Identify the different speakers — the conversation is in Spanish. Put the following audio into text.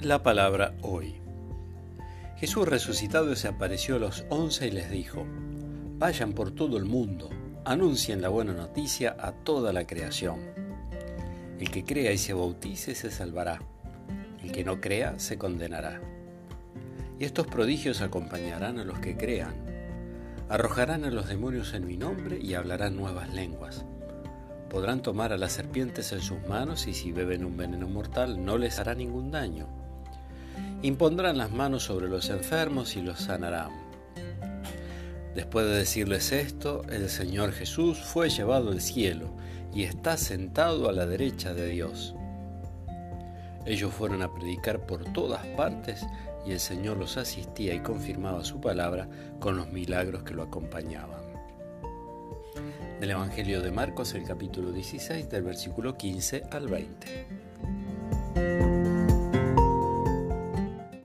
Speaker 1: la palabra hoy. Jesús resucitado se apareció a los once y les dijo, Vayan por todo el mundo, anuncien la buena noticia a toda la creación. El que crea y se bautice se salvará, el que no crea se condenará. Y estos prodigios acompañarán a los que crean. Arrojarán a los demonios en mi nombre y hablarán nuevas lenguas Podrán tomar a las serpientes en sus manos y si beben un veneno mortal no les hará ningún daño. Impondrán las manos sobre los enfermos y los sanarán. Después de decirles esto, el Señor Jesús fue llevado al cielo y está sentado a la derecha de Dios. Ellos fueron a predicar por todas partes y el Señor los asistía y confirmaba su palabra con los milagros que lo acompañaban del Evangelio de Marcos, el capítulo 16, del versículo 15 al 20.